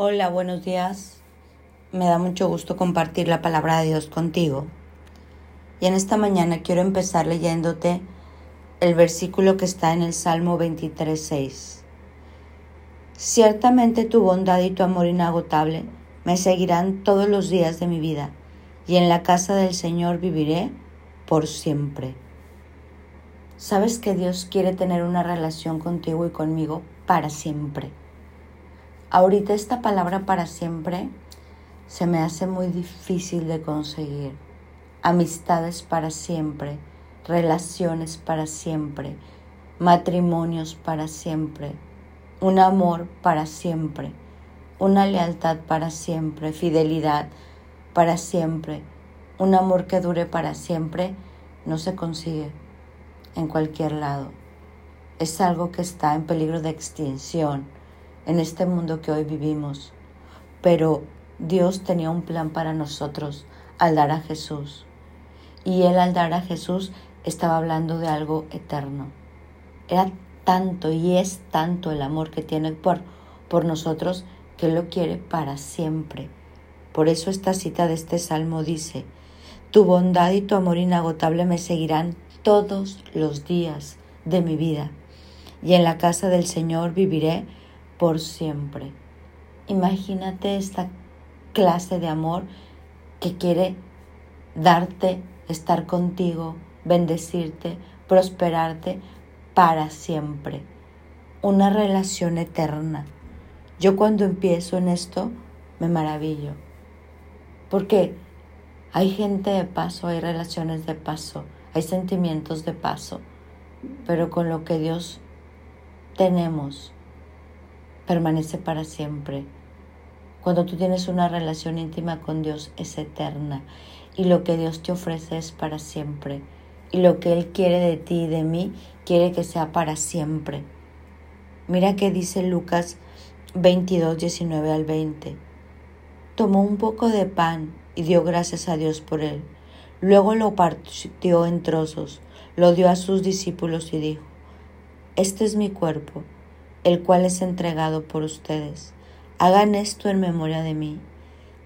Hola, buenos días. Me da mucho gusto compartir la palabra de Dios contigo. Y en esta mañana quiero empezar leyéndote el versículo que está en el Salmo 23.6. Ciertamente tu bondad y tu amor inagotable me seguirán todos los días de mi vida, y en la casa del Señor viviré por siempre. Sabes que Dios quiere tener una relación contigo y conmigo para siempre. Ahorita esta palabra para siempre se me hace muy difícil de conseguir. Amistades para siempre, relaciones para siempre, matrimonios para siempre, un amor para siempre, una lealtad para siempre, fidelidad para siempre, un amor que dure para siempre, no se consigue en cualquier lado. Es algo que está en peligro de extinción en este mundo que hoy vivimos. Pero Dios tenía un plan para nosotros al dar a Jesús. Y Él al dar a Jesús estaba hablando de algo eterno. Era tanto y es tanto el amor que tiene por, por nosotros que lo quiere para siempre. Por eso esta cita de este salmo dice, Tu bondad y tu amor inagotable me seguirán todos los días de mi vida, y en la casa del Señor viviré por siempre. Imagínate esta clase de amor que quiere darte, estar contigo, bendecirte, prosperarte para siempre. Una relación eterna. Yo cuando empiezo en esto me maravillo. Porque hay gente de paso, hay relaciones de paso hay sentimientos de paso, pero con lo que Dios tenemos permanece para siempre. Cuando tú tienes una relación íntima con Dios es eterna y lo que Dios te ofrece es para siempre. Y lo que Él quiere de ti y de mí quiere que sea para siempre. Mira que dice Lucas 22, 19 al 20. Tomó un poco de pan y dio gracias a Dios por él Luego lo partió en trozos, lo dio a sus discípulos y dijo, Este es mi cuerpo, el cual es entregado por ustedes. Hagan esto en memoria de mí.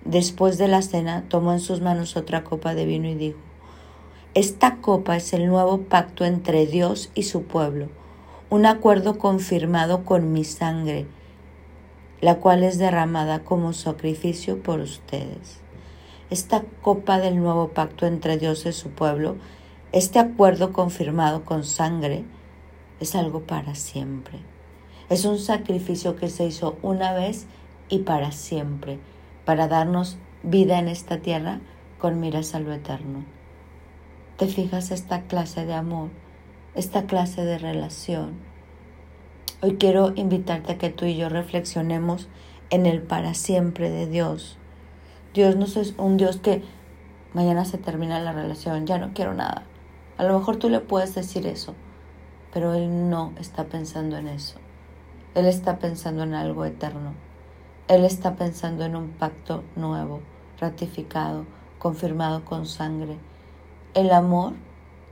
Después de la cena, tomó en sus manos otra copa de vino y dijo, Esta copa es el nuevo pacto entre Dios y su pueblo, un acuerdo confirmado con mi sangre, la cual es derramada como sacrificio por ustedes esta copa del nuevo pacto entre Dios y su pueblo, este acuerdo confirmado con sangre, es algo para siempre. Es un sacrificio que se hizo una vez y para siempre, para darnos vida en esta tierra con miras a lo eterno. ¿Te fijas esta clase de amor, esta clase de relación? Hoy quiero invitarte a que tú y yo reflexionemos en el para siempre de Dios Dios no es un Dios que mañana se termina la relación, ya no quiero nada. A lo mejor tú le puedes decir eso, pero Él no está pensando en eso. Él está pensando en algo eterno. Él está pensando en un pacto nuevo, ratificado, confirmado con sangre. El amor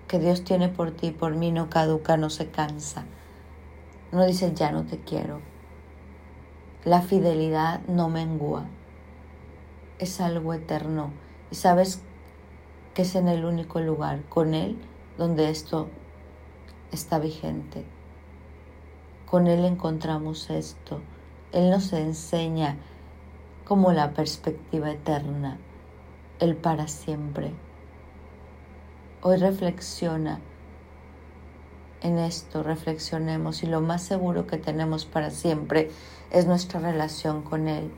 que Dios tiene por ti por mí no caduca, no se cansa. No dice ya no te quiero. La fidelidad no mengua es algo eterno y sabes que es en el único lugar con Él donde esto está vigente. Con Él encontramos esto. Él nos enseña como la perspectiva eterna, el para siempre. Hoy reflexiona en esto, reflexionemos y lo más seguro que tenemos para siempre es nuestra relación con Él.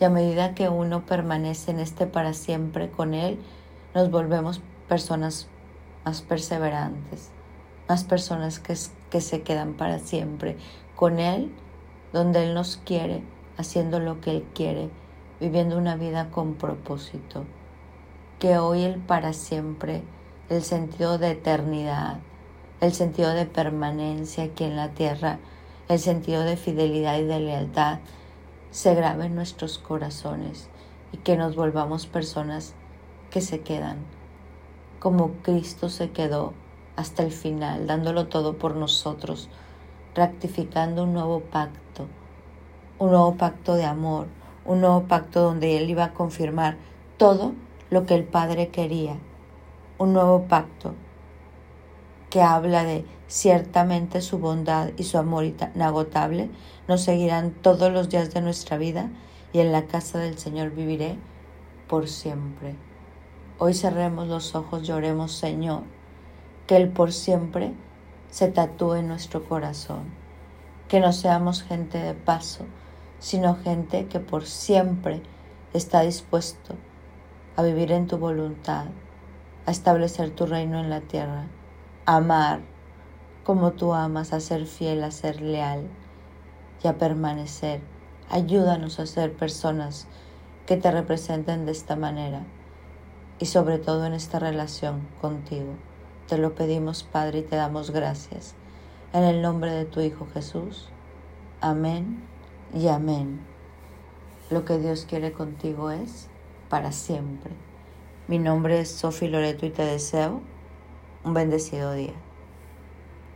Y a medida que uno permanece en este para siempre con Él, nos volvemos personas más perseverantes, más personas que, que se quedan para siempre con Él, donde Él nos quiere, haciendo lo que Él quiere, viviendo una vida con propósito. Que hoy el para siempre, el sentido de eternidad, el sentido de permanencia aquí en la tierra, el sentido de fidelidad y de lealtad, se grabe en nuestros corazones y que nos volvamos personas que se quedan, como Cristo se quedó hasta el final, dándolo todo por nosotros, rectificando un nuevo pacto, un nuevo pacto de amor, un nuevo pacto donde Él iba a confirmar todo lo que el Padre quería, un nuevo pacto que habla de ciertamente su bondad y su amor inagotable nos seguirán todos los días de nuestra vida y en la casa del Señor viviré por siempre. Hoy cerremos los ojos, lloremos Señor, que el por siempre se tatúe en nuestro corazón, que no seamos gente de paso, sino gente que por siempre está dispuesto a vivir en tu voluntad, a establecer tu reino en la tierra, a amar como tú amas, a ser fiel, a ser leal y a permanecer. Ayúdanos a ser personas que te representen de esta manera y sobre todo en esta relación contigo. Te lo pedimos, Padre, y te damos gracias. En el nombre de tu Hijo Jesús. Amén y amén. Lo que Dios quiere contigo es para siempre. Mi nombre es Sofi Loreto y te deseo un bendecido día.